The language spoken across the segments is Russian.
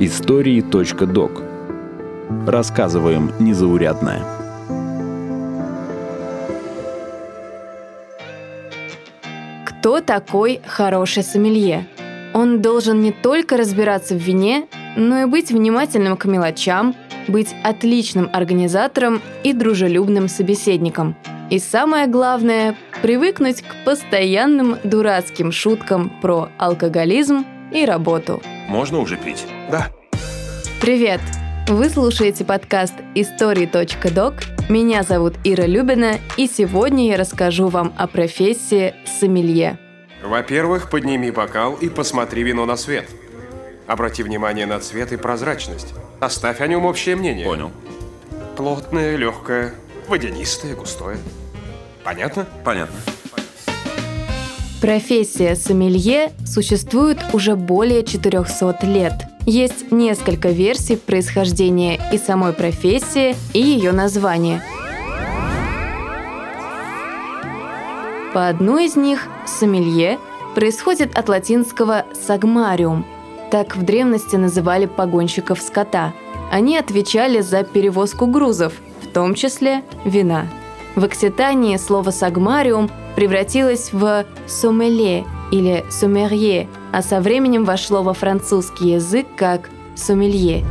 Истории.док Рассказываем незаурядное. Кто такой хороший сомелье? Он должен не только разбираться в вине, но и быть внимательным к мелочам, быть отличным организатором и дружелюбным собеседником. И самое главное – привыкнуть к постоянным дурацким шуткам про алкоголизм и работу. Можно уже пить? Да. Привет! Вы слушаете подкаст «Истории.док». Меня зовут Ира Любина, и сегодня я расскажу вам о профессии сомелье – во-первых, подними бокал и посмотри вино на свет. Обрати внимание на цвет и прозрачность. Оставь о нем общее мнение. Понял. Плотное, легкое, водянистое, густое. Понятно? Понятно. Профессия сомелье существует уже более 400 лет. Есть несколько версий происхождения и самой профессии, и ее названия – По одной из них сомелье происходит от латинского «сагмариум». Так в древности называли погонщиков скота. Они отвечали за перевозку грузов, в том числе вина. В Окситании слово «сагмариум» превратилось в «сомеле» или «сомерье», а со временем вошло во французский язык как «сомелье».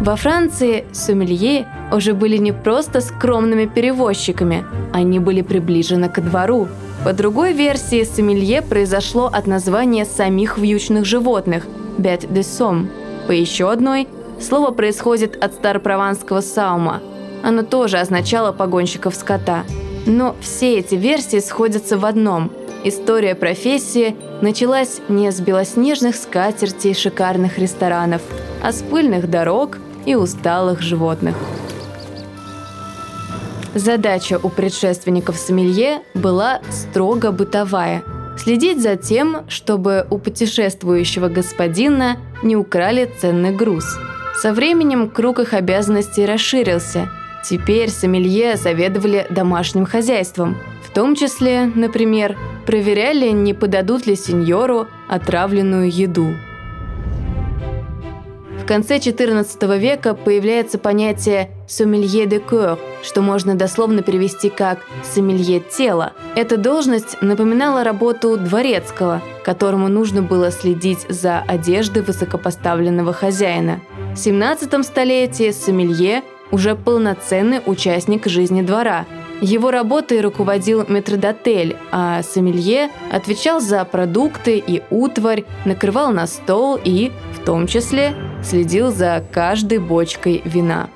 Во Франции сомелье уже были не просто скромными перевозчиками, они были приближены ко двору, по другой версии, сомелье произошло от названия самих вьючных животных – «bête de somme». По еще одной, слово происходит от старопрованского «саума». Оно тоже означало погонщиков скота. Но все эти версии сходятся в одном – история профессии началась не с белоснежных скатертей шикарных ресторанов, а с пыльных дорог и усталых животных. Задача у предшественников сомелье была строго бытовая – следить за тем, чтобы у путешествующего господина не украли ценный груз. Со временем круг их обязанностей расширился. Теперь сомелье заведовали домашним хозяйством. В том числе, например, проверяли, не подадут ли сеньору отравленную еду – конце XIV века появляется понятие «сомелье де кœur», что можно дословно перевести как «сомелье тела». Эта должность напоминала работу дворецкого, которому нужно было следить за одеждой высокопоставленного хозяина. В 17 столетии сомелье уже полноценный участник жизни двора. Его работой руководил метродотель, а сомелье отвечал за продукты и утварь, накрывал на стол и, в том числе, следил за каждой бочкой вина.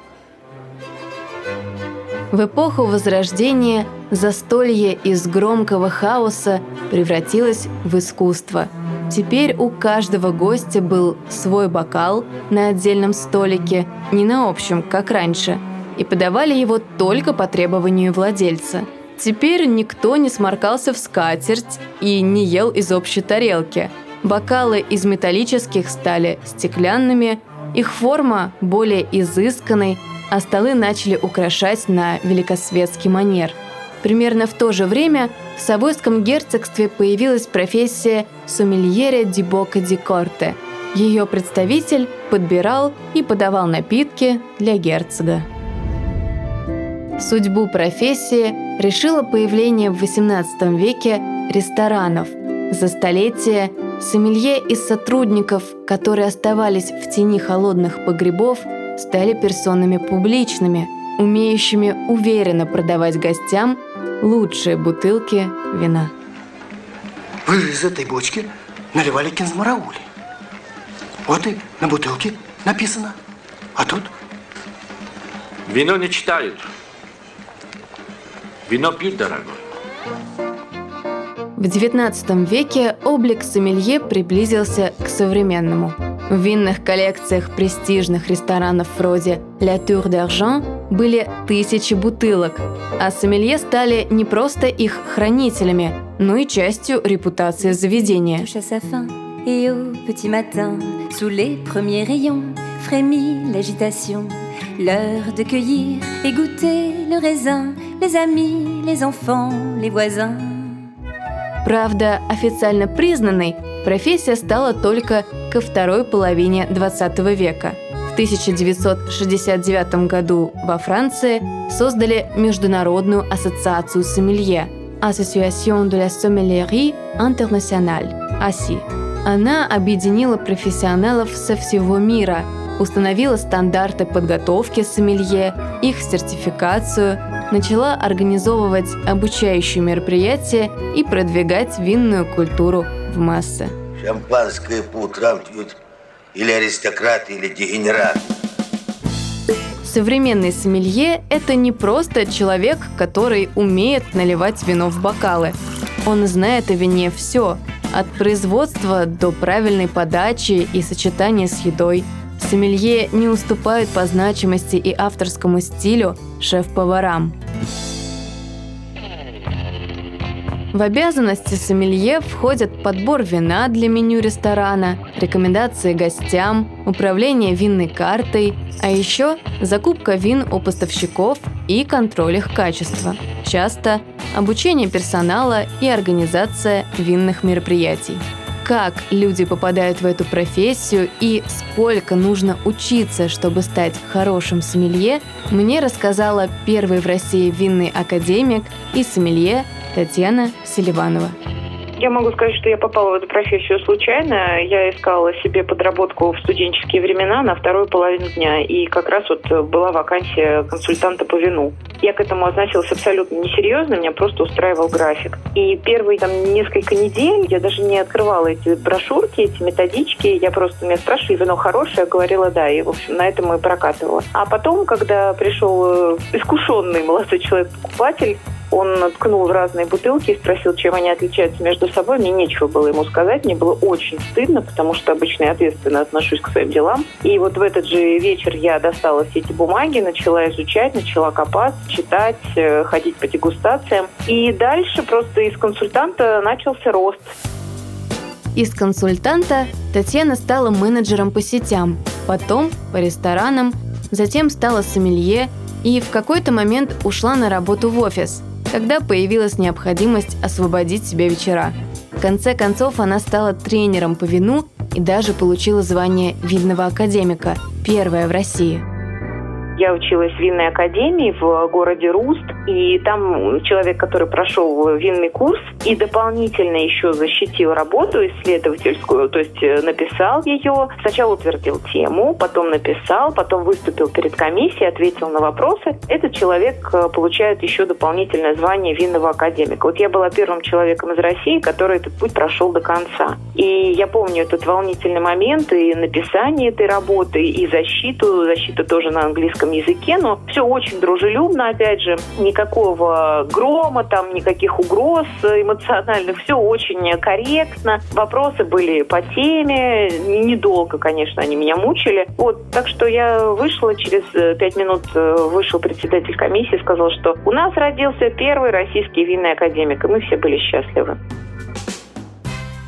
В эпоху Возрождения застолье из громкого хаоса превратилось в искусство. Теперь у каждого гостя был свой бокал на отдельном столике, не на общем, как раньше, и подавали его только по требованию владельца. Теперь никто не сморкался в скатерть и не ел из общей тарелки – Бокалы из металлических стали стеклянными, их форма более изысканной, а столы начали украшать на великосветский манер. Примерно в то же время в Савойском герцогстве появилась профессия сомельере ди бока ди корте. Ее представитель подбирал и подавал напитки для герцога. Судьбу профессии решило появление в XVIII веке ресторанов. За столетие Сомелье из сотрудников, которые оставались в тени холодных погребов, стали персонами публичными, умеющими уверенно продавать гостям лучшие бутылки вина. Вы из этой бочки наливали кинзмараули. Вот и на бутылке написано. А тут? Вино не читают. Вино пьют, дорогой. В XIX веке облик сомелье приблизился к современному. В винных коллекциях престижных ресторанов вроде «La Tour d'Argent» были тысячи бутылок, а сомелье стали не просто их хранителями, но и частью репутации заведения. Et au petit matin, sous les premiers rayons, frémit l'agitation. L'heure de cueillir et goûter le raisin, les amis, les enfants, les voisins. Правда, официально признанной, Профессия стала только ко второй половине 20 века. В 1969 году во Франции создали Международную ассоциацию сомелье Association de la Sommellerie Internationale, АСИ. Она объединила профессионалов со всего мира, установила стандарты подготовки сомелье, их сертификацию, начала организовывать обучающие мероприятия и продвигать винную культуру в массы. Шампанское по утрам пьют или аристократы, или дегенераты. Современный сомелье – это не просто человек, который умеет наливать вино в бокалы. Он знает о вине все – от производства до правильной подачи и сочетания с едой. Сомелье не уступают по значимости и авторскому стилю шеф-поварам. В обязанности сомелье входят подбор вина для меню ресторана, рекомендации гостям, управление винной картой, а еще закупка вин у поставщиков и контроль их качества. Часто обучение персонала и организация винных мероприятий. Как люди попадают в эту профессию и сколько нужно учиться, чтобы стать хорошим сомелье, мне рассказала первый в России винный академик и сомелье Татьяна Селиванова. Я могу сказать, что я попала в эту профессию случайно. Я искала себе подработку в студенческие времена на вторую половину дня. И как раз вот была вакансия консультанта по вину. Я к этому относилась абсолютно несерьезно, меня просто устраивал график. И первые там несколько недель я даже не открывала эти брошюрки, эти методички. Я просто меня спрашивали, вино хорошее? Я говорила, да. И, в общем, на этом и прокатывала. А потом, когда пришел э, искушенный молодой человек-покупатель, он ткнул в разные бутылки и спросил, чем они отличаются между собой. Мне нечего было ему сказать. Мне было очень стыдно, потому что обычно я ответственно отношусь к своим делам. И вот в этот же вечер я достала все эти бумаги, начала изучать, начала копаться, читать, э, ходить по дегустациям. И дальше просто из консультанта начался рост. Из консультанта Татьяна стала менеджером по сетям, потом по ресторанам, затем стала сомелье и в какой-то момент ушла на работу в офис – когда появилась необходимость освободить себе вечера. В конце концов, она стала тренером по вину и даже получила звание видного академика, первая в России – я училась в винной академии в городе Руст, и там человек, который прошел винный курс и дополнительно еще защитил работу исследовательскую, то есть э, написал ее, сначала утвердил тему, потом написал, потом выступил перед комиссией, ответил на вопросы. Этот человек э, получает еще дополнительное звание винного академика. Вот я была первым человеком из России, который этот путь прошел до конца. И я помню этот волнительный момент и написание этой работы, и защиту, защита тоже на английском английском языке, но все очень дружелюбно, опять же, никакого грома, там никаких угроз эмоциональных, все очень корректно. Вопросы были по теме, недолго, конечно, они меня мучили. Вот, так что я вышла, через э, пять минут э, вышел председатель комиссии, сказал, что у нас родился первый российский винный академик, и мы все были счастливы.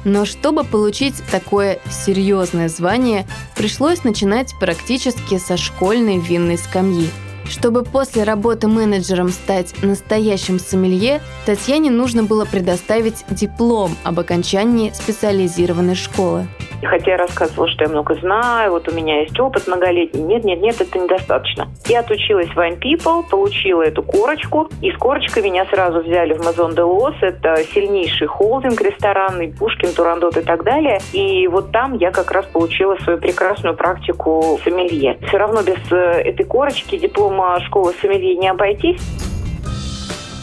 Но чтобы получить такое серьезное звание, пришлось начинать практически со школьной винной скамьи. Чтобы после работы менеджером стать настоящим сомелье, Татьяне нужно было предоставить диплом об окончании специализированной школы. И хотя я рассказывала, что я много знаю, вот у меня есть опыт многолетний, нет, нет, нет, это недостаточно. Я отучилась в Wine People, получила эту корочку, и с корочкой меня сразу взяли в Maison de Los, это сильнейший холдинг ресторанный, Пушкин, Турандот и так далее. И вот там я как раз получила свою прекрасную практику сомелье. Все равно без э, этой корочки диплома школы сомелье не обойтись.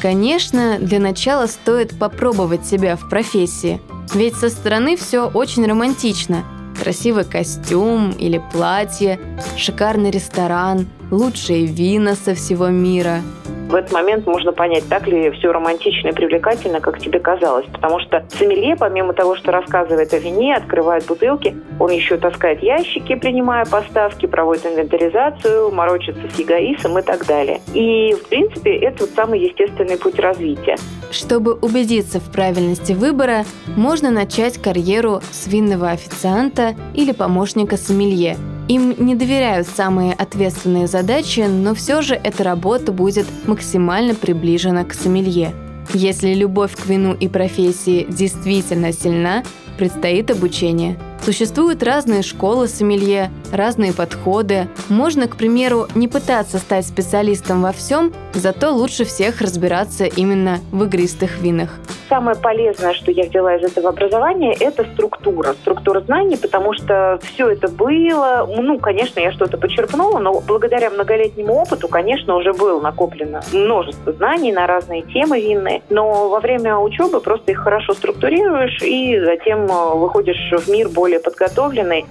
Конечно, для начала стоит попробовать себя в профессии – ведь со стороны все очень романтично. Красивый костюм или платье, шикарный ресторан, лучшие вина со всего мира – в этот момент можно понять, так ли все романтично и привлекательно, как тебе казалось. Потому что сомелье, помимо того, что рассказывает о вине, открывает бутылки, он еще таскает ящики, принимая поставки, проводит инвентаризацию, морочится с эгоисом и так далее. И, в принципе, это вот самый естественный путь развития. Чтобы убедиться в правильности выбора, можно начать карьеру с винного официанта или помощника сомелье – им не доверяют самые ответственные задачи, но все же эта работа будет максимально приближена к сомелье. Если любовь к вину и профессии действительно сильна, предстоит обучение – Существуют разные школы сомелье, разные подходы. Можно, к примеру, не пытаться стать специалистом во всем, зато лучше всех разбираться именно в игристых винах. Самое полезное, что я взяла из этого образования, это структура. Структура знаний, потому что все это было, ну, конечно, я что-то почерпнула, но благодаря многолетнему опыту, конечно, уже было накоплено множество знаний на разные темы винные. Но во время учебы просто их хорошо структурируешь и затем э, выходишь в мир более подготовленный.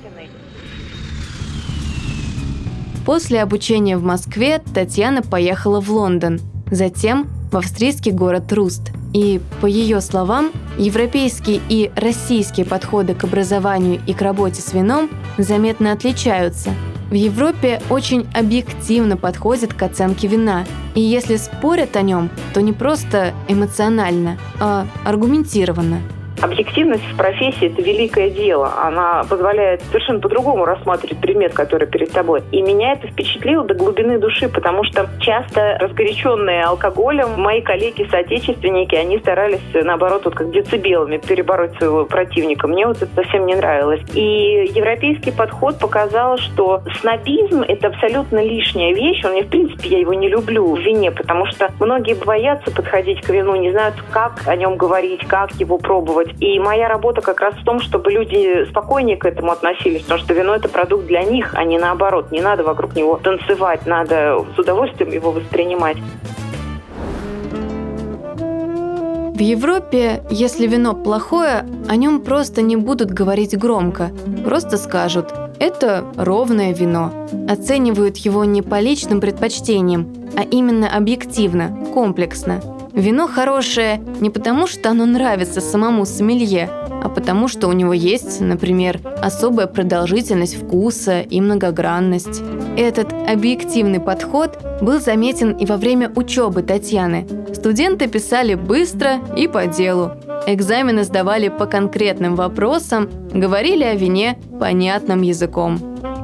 После обучения в Москве Татьяна поехала в Лондон, затем в австрийский город Руст. И, по ее словам, европейские и российские подходы к образованию и к работе с вином заметно отличаются. В Европе очень объективно подходят к оценке вина, и если спорят о нем, то не просто эмоционально, а аргументированно – Объективность в профессии – это великое дело. Она позволяет совершенно по-другому рассматривать предмет, который перед тобой. И меня это впечатлило до глубины души, потому что часто разгоряченные алкоголем мои коллеги-соотечественники, они старались, наоборот, вот как децибелами перебороть своего противника. Мне вот это совсем не нравилось. И европейский подход показал, что снобизм – это абсолютно лишняя вещь. Он, мне, в принципе, я его не люблю в вине, потому что многие боятся подходить к вину, не знают, как о нем говорить, как его пробовать. И моя работа как раз в том, чтобы люди спокойнее к этому относились, потому что вино – это продукт для них, а не наоборот. Не надо вокруг него танцевать, надо с удовольствием его воспринимать. В Европе, если вино плохое, о нем просто не будут говорить громко. Просто скажут «это ровное вино». Оценивают его не по личным предпочтениям, а именно объективно, комплексно – Вино хорошее не потому, что оно нравится самому сомелье, а потому, что у него есть, например, особая продолжительность вкуса и многогранность. Этот объективный подход был заметен и во время учебы Татьяны. Студенты писали быстро и по делу. Экзамены сдавали по конкретным вопросам, говорили о вине понятным языком.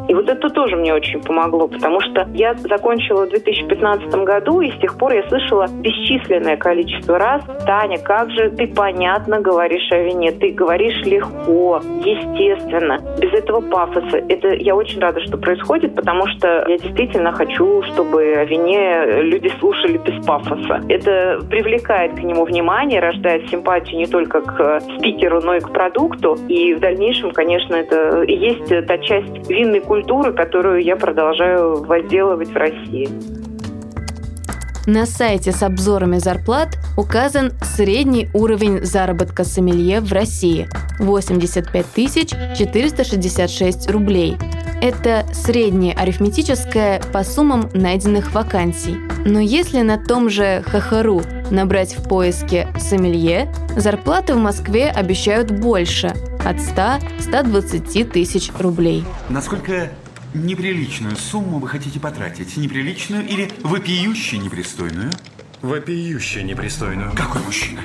И вот это тоже мне очень помогло, потому что я закончила в 2015 году, и с тех пор я слышала бесчисленное количество раз, Таня, как же ты понятно говоришь о вине, ты говоришь легко, естественно, без этого пафоса. Это я очень рада, что происходит, потому что я действительно хочу, чтобы о вине люди слушали без пафоса. Это привлекает к нему внимание, рождает симпатию не только к спикеру, но и к продукту. И в дальнейшем, конечно, это и есть та часть винной культуры, культуры, которую я продолжаю возделывать в России. На сайте с обзорами зарплат указан средний уровень заработка сомелье в России – 85 466 рублей. Это среднее арифметическое по суммам найденных вакансий. Но если на том же ХХРУ набрать в поиске «сомелье», зарплаты в Москве обещают больше – от 100-120 тысяч рублей. Насколько неприличную сумму вы хотите потратить? Неприличную или вопиюще непристойную? Вопиюще непристойную. Какой мужчина?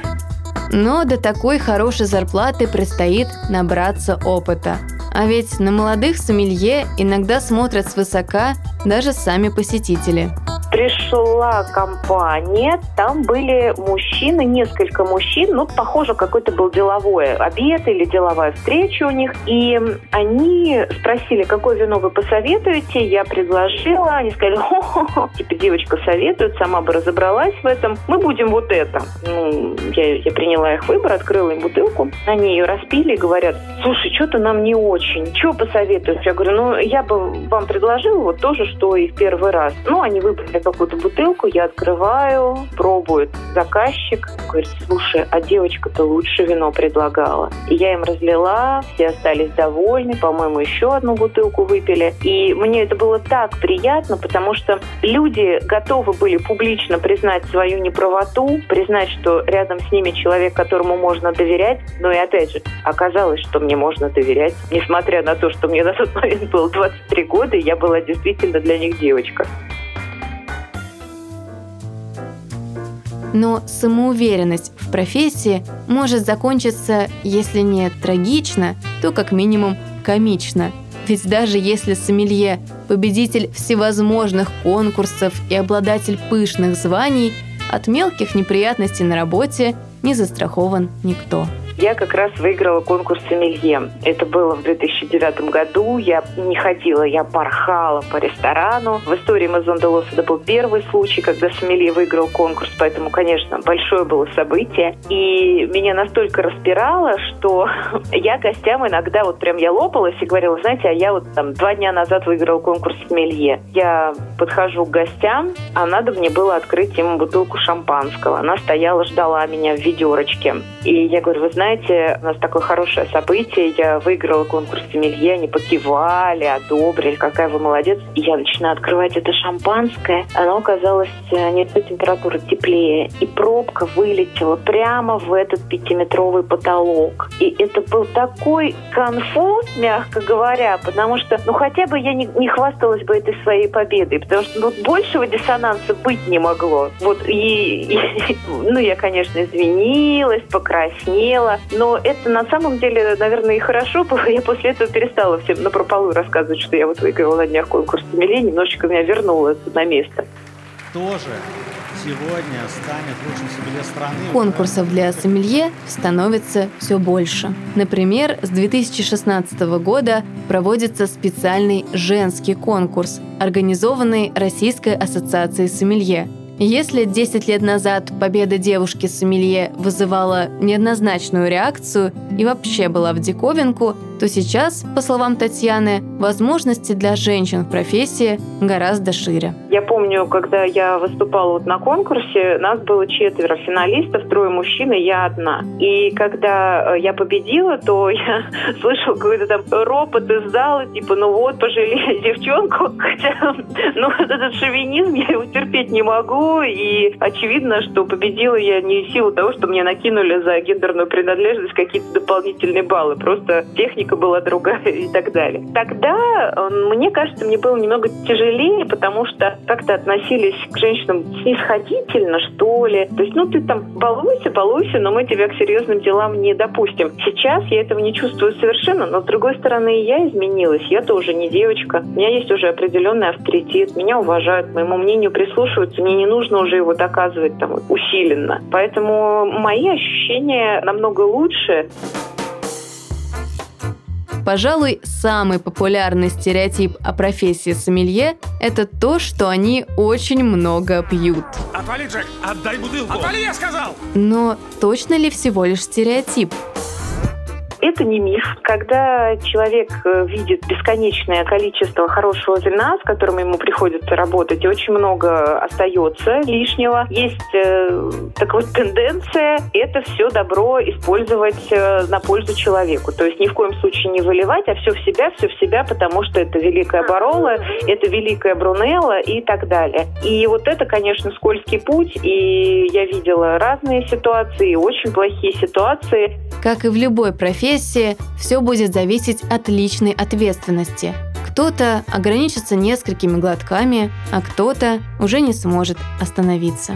Но до такой хорошей зарплаты предстоит набраться опыта. А ведь на молодых сомелье иногда смотрят свысока даже сами посетители пришла компания, там были мужчины, несколько мужчин, ну, похоже, какой-то был деловой обед или деловая встреча у них, и они спросили, какое вино вы посоветуете, я предложила, они сказали, хо-хо-хо, типа девочка советует, сама бы разобралась в этом, мы будем вот это. Ну, я, я приняла их выбор, открыла им бутылку, они ее распили и говорят, слушай, что-то нам не очень, что посоветуешь? Я говорю, ну, я бы вам предложила вот то же, что и в первый раз. Ну, они выбрали какую-то бутылку, я открываю, пробует заказчик, говорит, слушай, а девочка-то лучше вино предлагала. И я им разлила, все остались довольны, по-моему, еще одну бутылку выпили. И мне это было так приятно, потому что люди готовы были публично признать свою неправоту, признать, что рядом с ними человек, которому можно доверять. Но и опять же, оказалось, что мне можно доверять, несмотря на то, что мне на тот момент было 23 года, и я была действительно для них девочка. Но самоуверенность в профессии может закончиться, если не трагично, то как минимум комично. Ведь даже если сомелье – победитель всевозможных конкурсов и обладатель пышных званий, от мелких неприятностей на работе не застрахован никто я как раз выиграла конкурс «Сомелье». Это было в 2009 году. Я не ходила, я порхала по ресторану. В истории Мазон де Лос это был первый случай, когда «Сомелье» выиграл конкурс, поэтому, конечно, большое было событие. И меня настолько распирало, что я гостям иногда вот прям я лопалась и говорила, знаете, а я вот там два дня назад выиграл конкурс «Сомелье». Я подхожу к гостям, а надо мне было открыть им бутылку шампанского. Она стояла, ждала меня в ведерочке. И я говорю, вы знаете, знаете, у нас такое хорошее событие. Я выиграла конкурс Сомелье, они покивали, одобрили, какая вы молодец. И я начинаю открывать это шампанское. Оно оказалось э, не той температуры теплее. И пробка вылетела прямо в этот пятиметровый потолок. И это был такой конфуз, мягко говоря, потому что, ну, хотя бы я не, не хвасталась бы этой своей победой, потому что ну, большего диссонанса быть не могло. Вот и, и ну, я, конечно, извинилась, покраснела, но это на самом деле, наверное, и хорошо. Я после этого перестала всем на прополу рассказывать, что я вот выиграла на днях конкурс Миле, немножечко меня вернуло на место. Тоже сегодня станет лучшим сомелье страны. Конкурсов для сомелье становится все больше. Например, с 2016 года проводится специальный женский конкурс, организованный Российской ассоциацией сомелье – если 10 лет назад победа девушки Сомелье вызывала неоднозначную реакцию и вообще была в диковинку, то сейчас, по словам Татьяны, возможности для женщин в профессии гораздо шире. Я помню, когда я выступала вот на конкурсе, нас было четверо финалистов, трое мужчин и я одна. И когда э, я победила, то я слышала какой-то там ропот из зала, типа, ну вот, пожалели девчонку. Хотя, ну, этот шовинизм, я его терпеть не могу. И очевидно, что победила я не в силу того, что мне накинули за гендерную принадлежность какие-то дополнительные баллы. Просто техника музыка была другая и так далее. Тогда, мне кажется, мне было немного тяжелее, потому что как-то относились к женщинам снисходительно, что ли. То есть, ну, ты там балуйся, балуйся, но мы тебя к серьезным делам не допустим. Сейчас я этого не чувствую совершенно, но, с другой стороны, я изменилась. Я тоже не девочка. У меня есть уже определенный авторитет. Меня уважают, моему мнению прислушиваются. Мне не нужно уже его доказывать там усиленно. Поэтому мои ощущения намного лучше. Пожалуй, самый популярный стереотип о профессии сомелье – это то, что они очень много пьют. Отвали, Джек! Отдай бутылку! Отвали, я сказал! Но точно ли всего лишь стереотип? Это не миф. Когда человек э, видит бесконечное количество хорошего вина, с которым ему приходится работать, и очень много остается лишнего, есть э, так вот тенденция это все добро использовать э, на пользу человеку. То есть ни в коем случае не выливать, а все в себя, все в себя, потому что это великая Барола, это великая Брунелла и так далее. И вот это, конечно, скользкий путь, и я видела разные ситуации, очень плохие ситуации. Как и в любой профессии, профессии все будет зависеть от личной ответственности. Кто-то ограничится несколькими глотками, а кто-то уже не сможет остановиться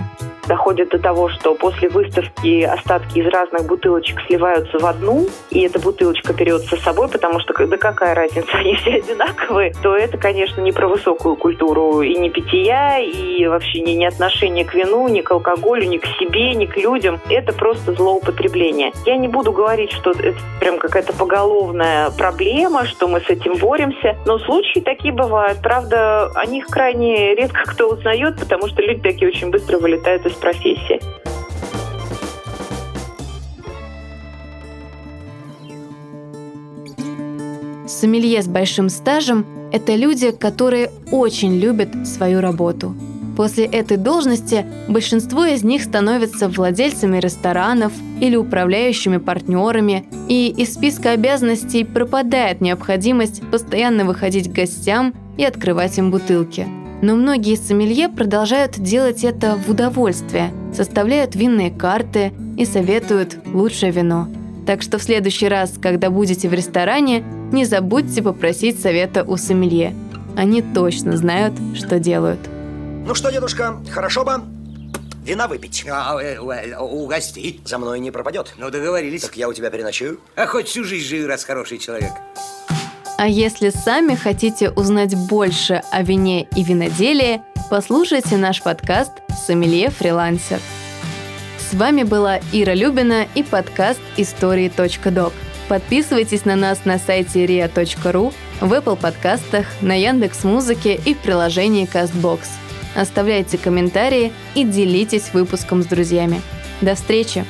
доходит до того, что после выставки остатки из разных бутылочек сливаются в одну, и эта бутылочка берется с собой, потому что да какая разница, они все одинаковые, то это, конечно, не про высокую культуру и не питья, и вообще не, не отношение к вину, ни к алкоголю, ни к себе, ни к людям. Это просто злоупотребление. Я не буду говорить, что это прям какая-то поголовная проблема, что мы с этим боремся, но случаи такие бывают. Правда, о них крайне редко кто узнает, потому что люди такие очень быстро вылетают из профессии. Сомелье с большим стажем – это люди, которые очень любят свою работу. После этой должности большинство из них становятся владельцами ресторанов или управляющими партнерами, и из списка обязанностей пропадает необходимость постоянно выходить к гостям и открывать им бутылки – но многие сомелье продолжают делать это в удовольствие, составляют винные карты и советуют лучшее вино. Так что в следующий раз, когда будете в ресторане, не забудьте попросить совета у сомелье. Они точно знают, что делают. Ну что, дедушка, хорошо бы вина выпить. А, э, э, угостить. За мной не пропадет. Ну, договорились. Так я у тебя переночую. А хоть всю жизнь живи, раз хороший человек. А если сами хотите узнать больше о вине и виноделии, послушайте наш подкаст «Сомелье фрилансер». С вами была Ира Любина и подкаст «Истории.док». Подписывайтесь на нас на сайте ria.ru, в Apple подкастах, на Яндекс.Музыке и в приложении CastBox оставляйте комментарии и делитесь выпуском с друзьями. До встречи!